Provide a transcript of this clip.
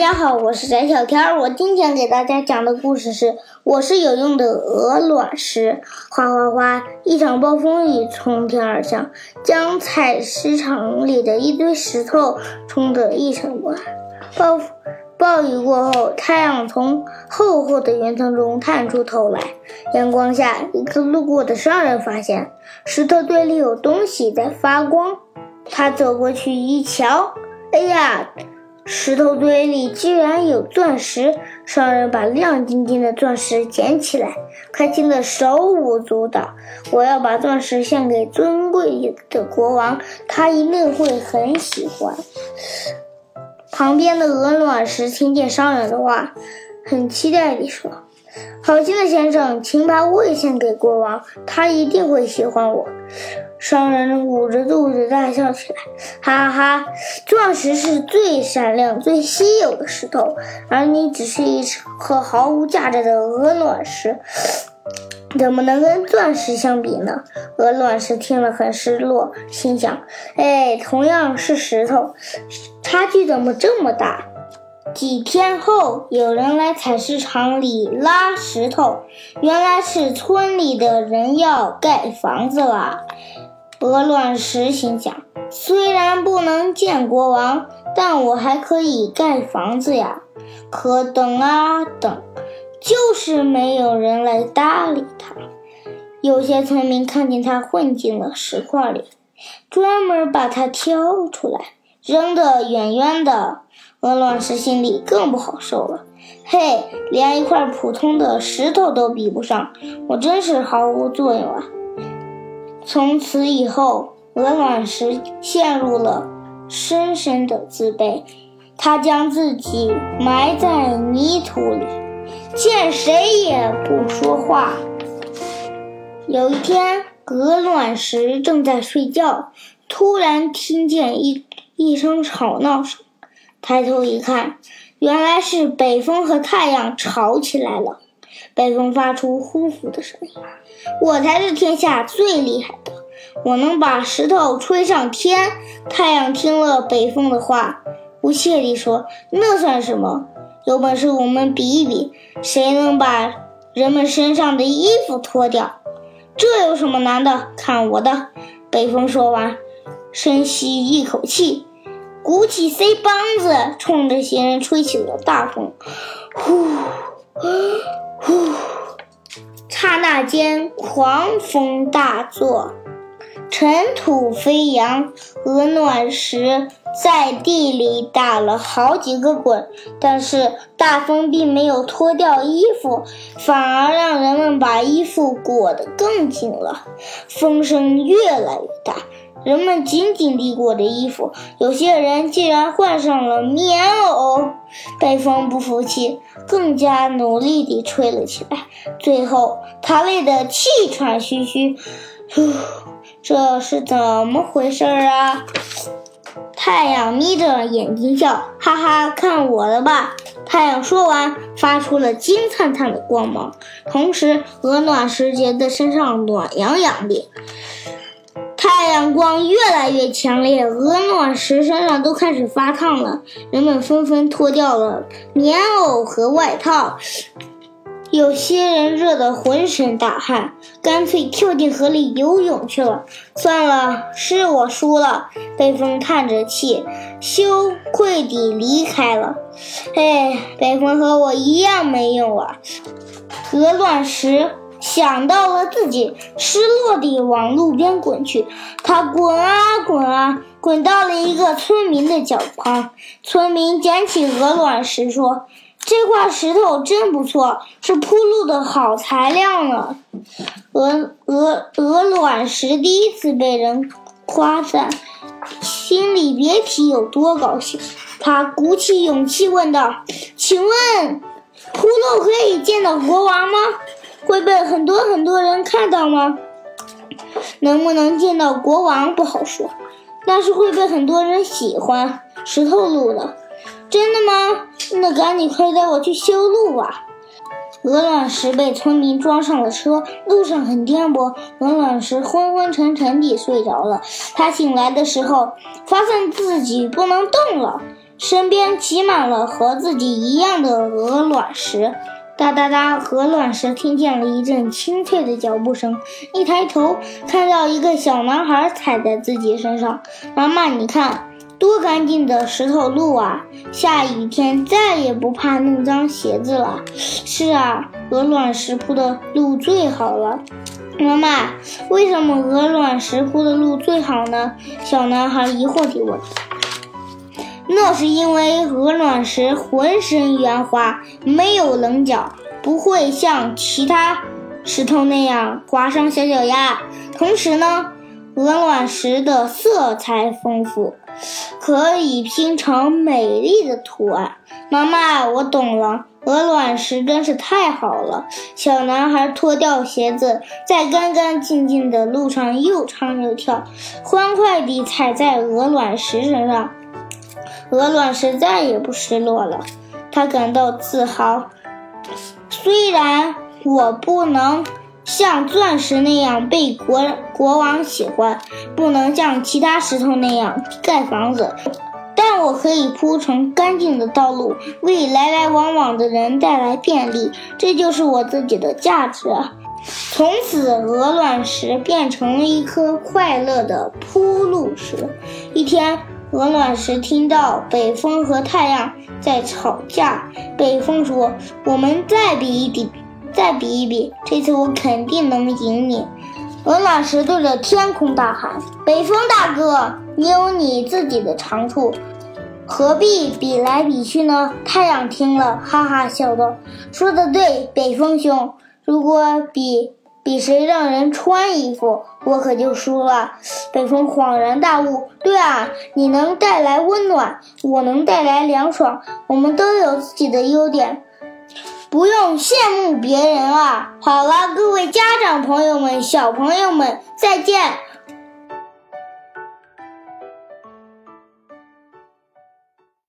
大家好，我是翟小天。我今天给大家讲的故事是《我是有用的鹅卵石》。哗哗哗，一场暴风雨从天而降，将采石场里的一堆石头冲得一尘不染。暴暴雨过后，太阳从厚厚的云层中探出头来。阳光下，一个路过的商人发现石头堆里有东西在发光。他走过去一瞧，哎呀！石头堆里居然有钻石！商人把亮晶晶的钻石捡起来，开心的手舞足蹈。我要把钻石献给尊贵的国王，他一定会很喜欢。旁边的鹅卵石听见商人的话，很期待地说：“好心的先生，请把我也献给国王，他一定会喜欢我。”商人捂着肚子大笑起来，哈哈！钻石是最闪亮、最稀有的石头，而你只是一颗毫无价值的鹅卵石，怎么能跟钻石相比呢？鹅卵石听了很失落，心想：哎，同样是石头，差距怎么这么大？几天后，有人来采石场里拉石头，原来是村里的人要盖房子了。鹅卵石心想：虽然不能见国王，但我还可以盖房子呀。可等啊等，就是没有人来搭理他。有些村民看见他混进了石块里，专门把他挑出来，扔得远远的。鹅卵石心里更不好受了。嘿，连一块普通的石头都比不上，我真是毫无作用啊！从此以后，鹅卵石陷入了深深的自卑。他将自己埋在泥土里，见谁也不说话。有一天，鹅卵石正在睡觉，突然听见一一声吵闹声。抬头一看，原来是北风和太阳吵起来了。北风发出呼呼的声音。我才是天下最厉害的，我能把石头吹上天。太阳听了北风的话，不屑地说：“那算什么？有本事我们比一比，谁能把人们身上的衣服脱掉？这有什么难的？看我的！”北风说完，深吸一口气，鼓起腮帮子，冲着行人吹起了大风，呼，呼。刹那间，狂风大作，尘土飞扬，鹅卵石在地里打了好几个滚。但是大风并没有脱掉衣服，反而让人们把衣服裹得更紧了。风声越来越大。人们紧紧地裹着衣服，有些人竟然换上了棉袄。北风不服气，更加努力地吹了起来。最后，他累得气喘吁吁。这是怎么回事啊？太阳眯着眼睛笑，哈哈，看我的吧！太阳说完，发出了金灿灿的光芒，同时鹅卵石觉得身上暖洋洋的。太阳光越来越强烈，鹅卵石身上都开始发烫了。人们纷纷脱掉了棉袄和外套，有些人热得浑身大汗，干脆跳进河里游泳去了。算了，是我输了。北风叹着气，羞愧地离开了。哎，北风和我一样没用啊！鹅卵石。想到了自己，失落地往路边滚去。他滚啊滚啊，滚到了一个村民的脚旁。村民捡起鹅卵石说：“这块石头真不错，是铺路的好材料呢。”鹅鹅鹅卵石第一次被人夸赞，心里别提有多高兴。他鼓起勇气问道：“请问，铺路可以见到国王吗？”会被很多很多人看到吗？能不能见到国王不好说，但是会被很多人喜欢。石头路了，真的吗？那赶紧快带我去修路吧。鹅卵石被村民装上了车，路上很颠簸，鹅卵石昏昏沉沉地睡着了。他醒来的时候，发现自己不能动了，身边挤满了和自己一样的鹅卵石。哒哒哒，鹅卵石听见了一阵清脆的脚步声，一抬头看到一个小男孩踩在自己身上。妈妈，你看。多干净的石头路啊！下雨天再也不怕弄脏鞋子了。是啊，鹅卵石铺的路最好了。妈妈，为什么鹅卵石铺的路最好呢？小男孩疑惑地问。那是因为鹅卵石浑身圆滑，没有棱角，不会像其他石头那样划伤小脚丫。同时呢，鹅卵石的色彩丰富。可以拼成美丽的图案。妈妈，我懂了，鹅卵石真是太好了。小男孩脱掉鞋子，在干干净净的路上又唱又跳，欢快地踩在鹅卵石身上。鹅卵石再也不失落了，他感到自豪。虽然我不能。像钻石那样被国国王喜欢，不能像其他石头那样盖房子，但我可以铺成干净的道路，为来来往往的人带来便利，这就是我自己的价值。从此，鹅卵石变成了一颗快乐的铺路石。一天，鹅卵石听到北风和太阳在吵架，北风说：“我们再比一比。”再比一比，这次我肯定能赢你！鹅卵石对着天空大喊：“北风大哥，你有你自己的长处，何必比来比去呢？”太阳听了，哈哈笑道：“说的对，北风兄，如果比比谁让人穿衣服，我可就输了。”北风恍然大悟：“对啊，你能带来温暖，我能带来凉爽，我们都有自己的优点。”不用羡慕别人啊！好了，各位家长朋友们、小朋友们，再见。